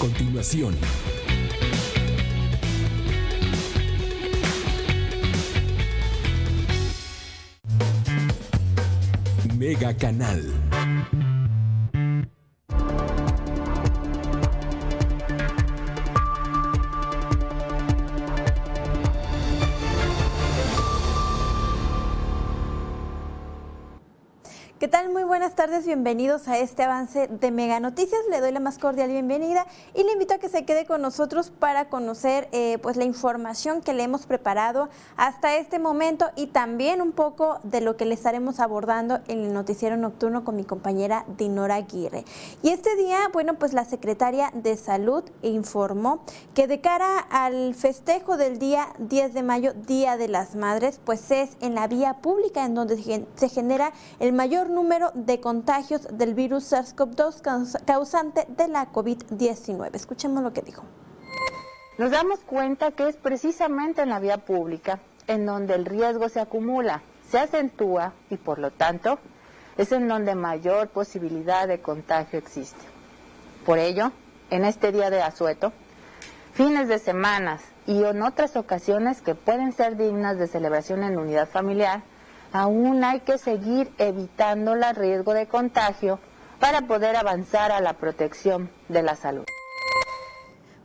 Continuación, Mega Canal. ¿Qué tal? Muy buenas tardes, bienvenidos a este avance de Mega Noticias. Le doy la más cordial bienvenida y le invito a que se quede con nosotros para conocer eh, pues la información que le hemos preparado hasta este momento y también un poco de lo que le estaremos abordando en el noticiero nocturno con mi compañera Dinora Aguirre. Y este día, bueno, pues la secretaria de Salud informó que de cara al festejo del día 10 de mayo, Día de las Madres, pues es en la vía pública en donde se genera el mayor número de contagios del virus SARS-CoV-2 causante de la COVID-19. Escuchemos lo que dijo. Nos damos cuenta que es precisamente en la vía pública en donde el riesgo se acumula, se acentúa y por lo tanto es en donde mayor posibilidad de contagio existe. Por ello, en este día de asueto, fines de semanas y en otras ocasiones que pueden ser dignas de celebración en unidad familiar, aún hay que seguir evitando el riesgo de contagio para poder avanzar a la protección de la salud.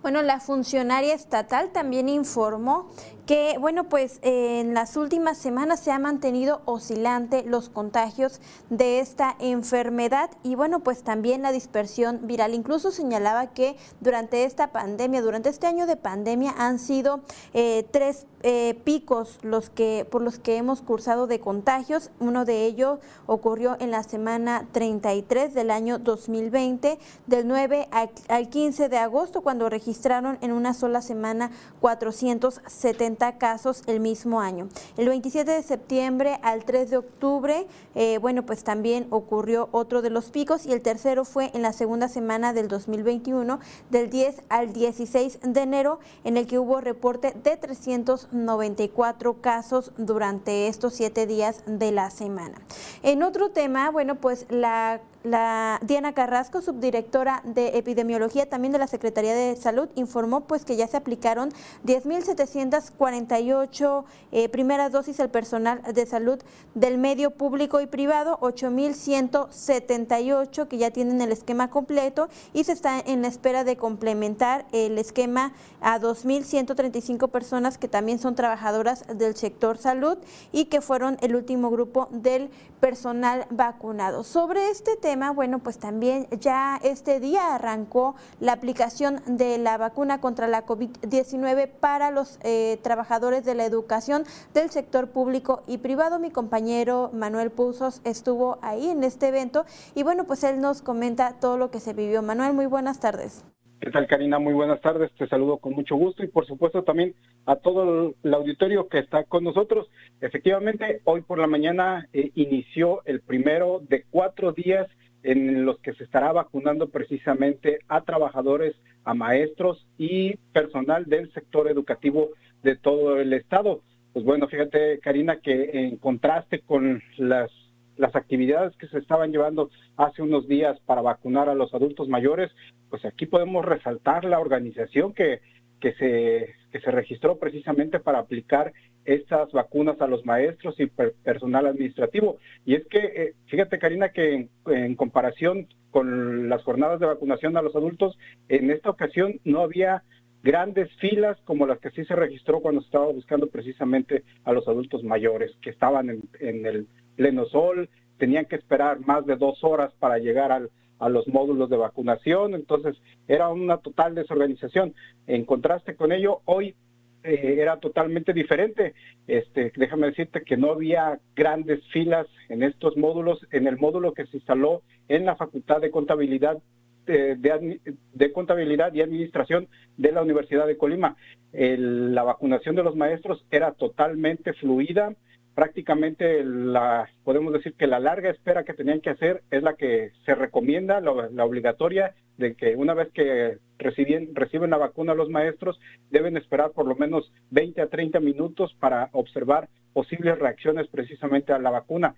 Bueno, la funcionaria estatal también informó que, bueno, pues en las últimas semanas se ha mantenido oscilante los contagios de esta enfermedad y, bueno, pues también la dispersión viral. Incluso señalaba que durante esta pandemia, durante este año de pandemia, han sido eh, tres eh, picos los que, por los que hemos cursado de contagios. Uno de ellos ocurrió en la semana 33 del año 2020, del 9 al 15 de agosto, cuando registraron en una sola semana 470 casos el mismo año. El 27 de septiembre al 3 de octubre, eh, bueno, pues también ocurrió otro de los picos y el tercero fue en la segunda semana del 2021, del 10 al 16 de enero, en el que hubo reporte de 394 casos durante estos siete días de la semana. En otro tema, bueno, pues la la Diana Carrasco, subdirectora de epidemiología también de la Secretaría de Salud, informó pues que ya se aplicaron 10.748 eh, primeras dosis al personal de salud del medio público y privado, 8.178 que ya tienen el esquema completo y se está en la espera de complementar el esquema a 2.135 personas que también son trabajadoras del sector salud y que fueron el último grupo del personal vacunado. Sobre este tema, bueno, pues también ya este día arrancó la aplicación de la vacuna contra la COVID-19 para los eh, trabajadores de la educación del sector público y privado. Mi compañero Manuel Puzos estuvo ahí en este evento y bueno, pues él nos comenta todo lo que se vivió. Manuel, muy buenas tardes. ¿Qué tal, Karina? Muy buenas tardes. Te saludo con mucho gusto y, por supuesto, también a todo el auditorio que está con nosotros. Efectivamente, hoy por la mañana eh, inició el primero de cuatro días en los que se estará vacunando precisamente a trabajadores, a maestros y personal del sector educativo de todo el estado. Pues bueno, fíjate, Karina, que en contraste con las, las actividades que se estaban llevando hace unos días para vacunar a los adultos mayores, pues aquí podemos resaltar la organización que, que se, que se registró precisamente para aplicar estas vacunas a los maestros y personal administrativo. Y es que, eh, fíjate Karina, que en, comparación con las jornadas de vacunación a los adultos, en esta ocasión no había grandes filas como las que sí se registró cuando se estaba buscando precisamente a los adultos mayores, que estaban en, en el pleno sol, tenían que esperar más de dos horas para llegar al, a los módulos de vacunación, entonces era una total desorganización. En contraste con ello, hoy eh, era totalmente diferente. Este, déjame decirte que no había grandes filas en estos módulos, en el módulo que se instaló en la Facultad de Contabilidad eh, de, contabilidad y administración de la Universidad de Colima. la vacunación de los maestros era totalmente fluida, prácticamente la, podemos decir que la larga espera que tenían que hacer es la que se recomienda, la, obligatoria, de que una vez que reciben, reciben la vacuna los maestros, deben esperar por lo menos 20 a 30 minutos para observar posibles reacciones precisamente a la vacuna.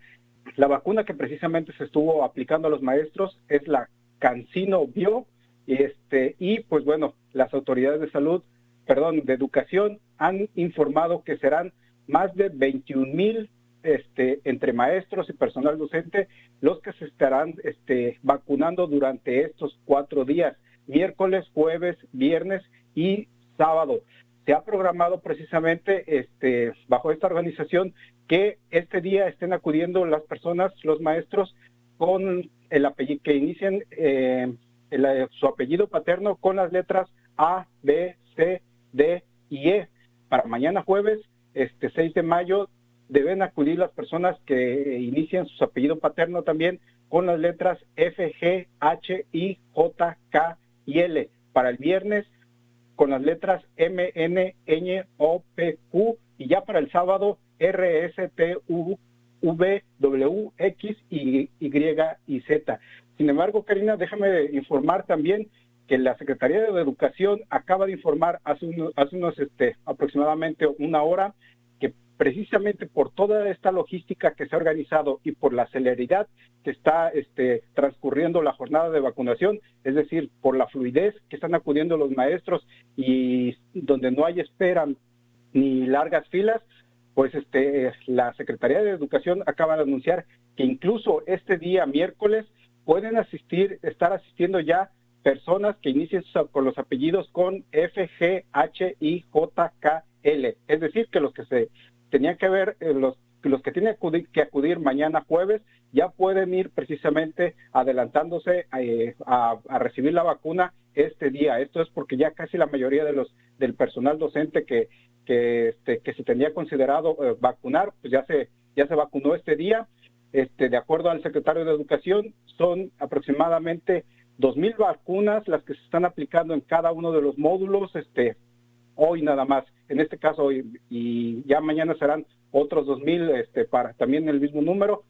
La vacuna que precisamente se estuvo aplicando a los maestros es la Cancino Bio, y, este, y pues bueno, las autoridades de salud, perdón, de educación han informado que serán más de 21 mil este, entre maestros y personal docente los que se estarán este, vacunando durante estos cuatro días, miércoles, jueves, viernes y sábado. Se ha programado precisamente este, bajo esta organización que este día estén acudiendo las personas, los maestros, con el apellido, que inicien eh, su apellido paterno con las letras A, B, C, D y E. Para mañana jueves este 6 de mayo deben acudir las personas que inician su apellido paterno también con las letras F, G, H, I, J, K y L. Para el viernes con las letras M, N, Ñ, O, P, Q y ya para el sábado R, S, T, U, V, W, X, Y, y, y Z. Sin embargo, Karina, déjame informar también que la Secretaría de Educación acaba de informar hace unos, este, aproximadamente una hora que precisamente por toda esta logística que se ha organizado y por la celeridad que está este, transcurriendo la jornada de vacunación, es decir, por la fluidez que están acudiendo los maestros y donde no hay espera ni largas filas, pues este, la Secretaría de Educación acaba de anunciar que incluso este día miércoles pueden asistir, estar asistiendo ya personas que inicien con los apellidos con F, G, H, I, J, K, L. Es decir, que los que se tenían que ver, eh, los, los que tienen que acudir, mañana jueves, ya pueden ir precisamente adelantándose eh, a, recibir la vacuna este día. Esto es porque ya casi la mayoría de los del personal docente que, que, este, se tenía considerado eh, vacunar, pues ya se, ya se vacunó este día. Este, de acuerdo al secretario de Educación, son aproximadamente 2.000 vacunas las que se están aplicando en cada uno de los módulos, este, hoy nada más, en este caso hoy, y ya mañana serán otros 2.000 este, para también el mismo número,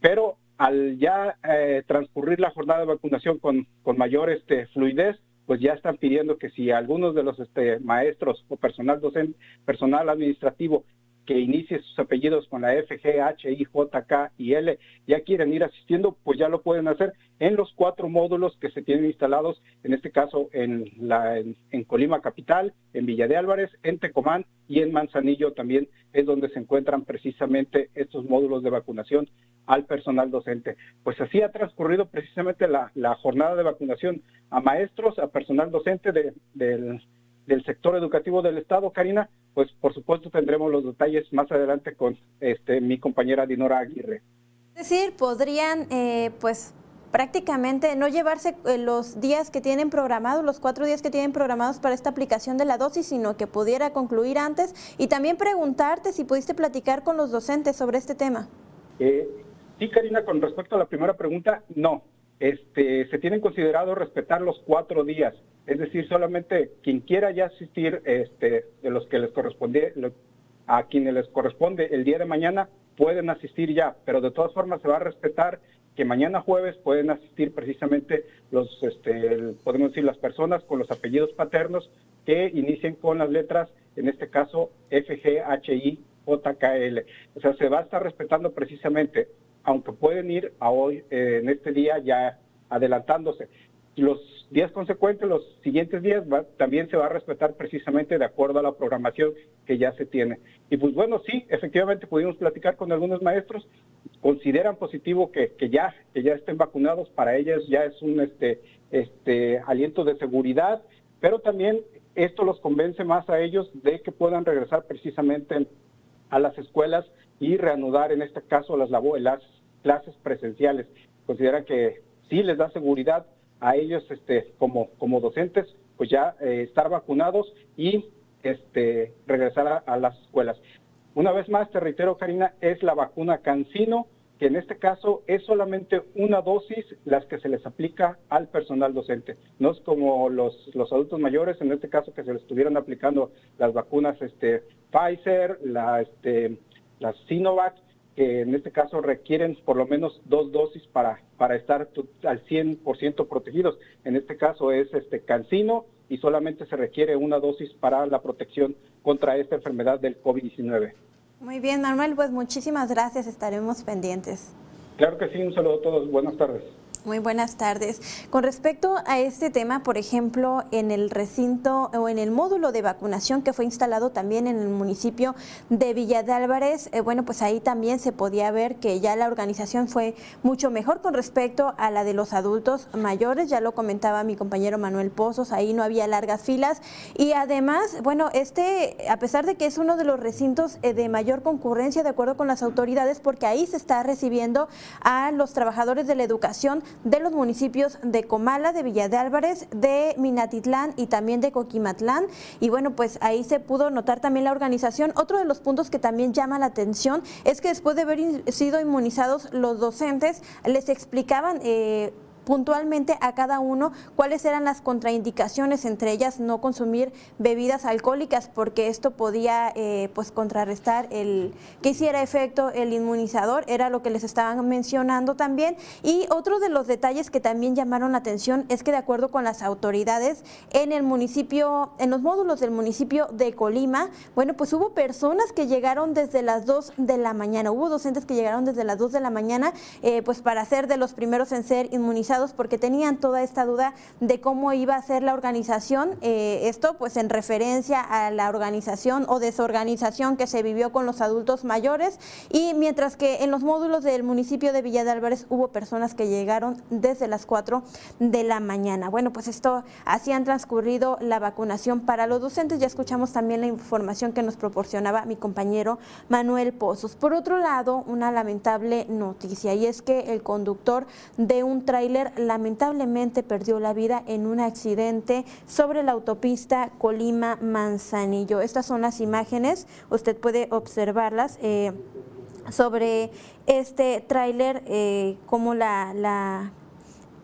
pero al ya eh, transcurrir la jornada de vacunación con, mayor este, fluidez, pues ya están pidiendo que si algunos de los este, maestros o personal docente, personal administrativo que inicie sus apellidos con la F, G, H, I, J, K y L, ya quieren ir asistiendo, pues ya lo pueden hacer en los cuatro módulos que se tienen instalados, en este caso en, la, en, Colima Capital, en Villa de Álvarez, en Tecomán y en Manzanillo también es donde se encuentran precisamente estos módulos de vacunación al personal docente. Pues así ha transcurrido precisamente la, jornada de vacunación a maestros, a personal docente del del sector educativo del Estado, Karina, pues por supuesto tendremos los detalles más adelante con este, mi compañera Dinora Aguirre. Es decir, podrían eh, pues prácticamente no llevarse eh, los días que tienen programados, los cuatro días que tienen programados para esta aplicación de la dosis, sino que pudiera concluir antes. Y también preguntarte si pudiste platicar con los docentes sobre este tema. Eh, sí, Karina, con respecto a la primera pregunta, no. Este, se tienen considerado respetar los cuatro días. Es decir, solamente quien quiera ya asistir este, de los que les corresponde, a quienes les corresponde el día de mañana, pueden asistir ya, pero de todas formas se va a respetar que mañana jueves pueden asistir precisamente los, este, podemos decir, las personas con los apellidos paternos que inicien con las letras, en este caso F, G, H, I, J, K, L. O sea, se va a estar respetando precisamente, aunque pueden ir a hoy, eh, en este día ya adelantándose. Los días consecuentes, los siguientes días, también se va a respetar precisamente de acuerdo a la programación que ya se tiene. Y pues bueno, sí, efectivamente pudimos platicar con algunos maestros, consideran positivo que, ya, que ya estén vacunados, para ellos ya es un este, este aliento de seguridad, pero también esto los convence más a ellos de que puedan regresar precisamente a las escuelas y reanudar en este caso las, las clases presenciales. Consideran que sí les da seguridad a ellos este, como, como docentes, pues ya eh, estar vacunados y este, regresar a, las escuelas. Una vez más, te reitero, Karina, es la vacuna Cancino, que en este caso es solamente una dosis las que se les aplica al personal docente. No es como los, los adultos mayores, en este caso que se les estuvieran aplicando las vacunas este, Pfizer, la, este, las Sinovac, que en este caso requieren por lo menos dos dosis para, para estar al 100% protegidos. En este caso es este cancino y solamente se requiere una dosis para la protección contra esta enfermedad del COVID-19. Muy bien, Manuel, pues muchísimas gracias, estaremos pendientes. Claro que sí, un saludo a todos, buenas tardes. Muy buenas tardes. Con respecto a este tema, por ejemplo, en el recinto o en el módulo de vacunación que fue instalado también en el municipio de Villa de Álvarez, eh, bueno, pues ahí también se podía ver que ya la organización fue mucho mejor con respecto a la de los adultos mayores, ya lo comentaba mi compañero Manuel Pozos, ahí no había largas filas y además, bueno, este, a pesar de que es uno de los recintos eh, de mayor concurrencia de acuerdo con las autoridades, porque ahí se está recibiendo a los trabajadores de la educación de los municipios de Comala, de Villa de Álvarez, de Minatitlán y también de Coquimatlán. Y bueno, pues ahí se pudo notar también la organización. Otro de los puntos que también llama la atención es que después de haber sido inmunizados los docentes, les explicaban... Eh, puntualmente a cada uno cuáles eran las contraindicaciones, entre ellas no consumir bebidas alcohólicas, porque esto podía eh, pues contrarrestar el que hiciera efecto el inmunizador, era lo que les estaban mencionando también. Y otro de los detalles que también llamaron la atención es que de acuerdo con las autoridades en el municipio, en los módulos del municipio de Colima, bueno, pues hubo personas que llegaron desde las 2 de la mañana, hubo docentes que llegaron desde las 2 de la mañana, eh, pues para ser de los primeros en ser inmunizados porque tenían toda esta duda de cómo iba a ser la organización. Eh, esto pues en referencia a la organización o desorganización que se vivió con los adultos mayores y mientras que en los módulos del municipio de Villa de Álvarez hubo personas que llegaron desde las 4 de la mañana. Bueno, pues esto así han transcurrido la vacunación para los docentes. Ya escuchamos también la información que nos proporcionaba mi compañero Manuel Pozos. Por otro lado, una lamentable noticia y es que el conductor de un tráiler lamentablemente perdió la vida en un accidente sobre la autopista Colima-Manzanillo. Estas son las imágenes, usted puede observarlas. Eh, sobre este tráiler, eh, como la, la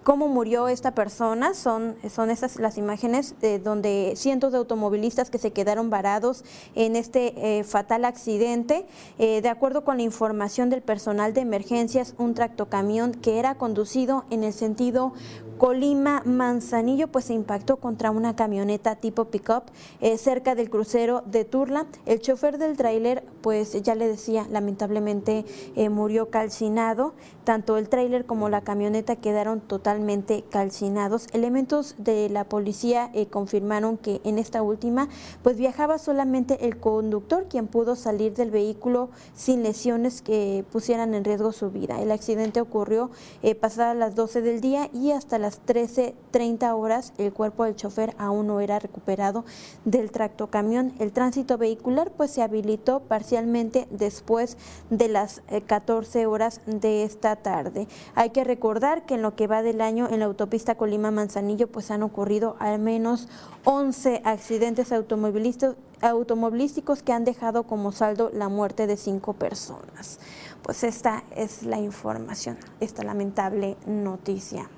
cómo murió esta persona. Son, son estas las imágenes de donde cientos de automovilistas que se quedaron varados en este eh, fatal accidente. Eh, de acuerdo con la información del personal de emergencias, un tractocamión que era conducido en el sentido Colima-Manzanillo, pues se impactó contra una camioneta tipo pickup eh, cerca del crucero de Turla. El chofer del tráiler, pues ya le decía, lamentablemente murió calcinado. Tanto el tráiler como la camioneta quedaron totalmente totalmente calcinados. Elementos de la policía eh, confirmaron que en esta última pues viajaba solamente el conductor quien pudo salir del vehículo sin lesiones que pusieran en riesgo su vida. El accidente ocurrió eh, pasadas las 12 del día y hasta las 13.30 horas el cuerpo del chofer aún no era recuperado del tractocamión. El tránsito vehicular pues se habilitó parcialmente después de las 14 eh, horas de esta tarde. Hay que recordar que en lo que va del año en la autopista Colima-Manzanillo pues han ocurrido al menos 11 accidentes automovilísticos que han dejado como saldo la muerte de cinco personas. Pues esta es la información, esta lamentable noticia.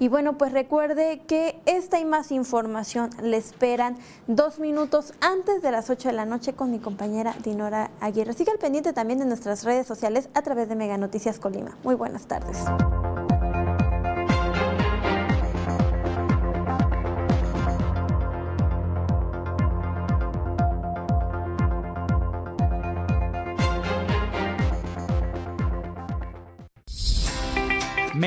Y bueno, pues recuerde que esta y más información le esperan dos minutos antes de las 8 de la noche con mi compañera Dinora Aguirre. Siga al pendiente también de nuestras redes sociales a través de Mega Noticias Colima. Muy buenas tardes.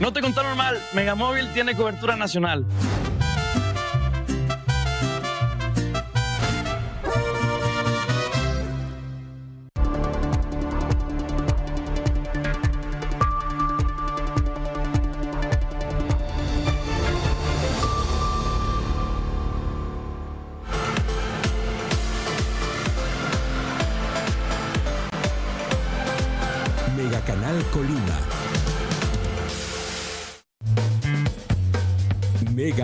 No te contaron mal, Megamóvil tiene cobertura nacional.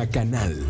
Canal.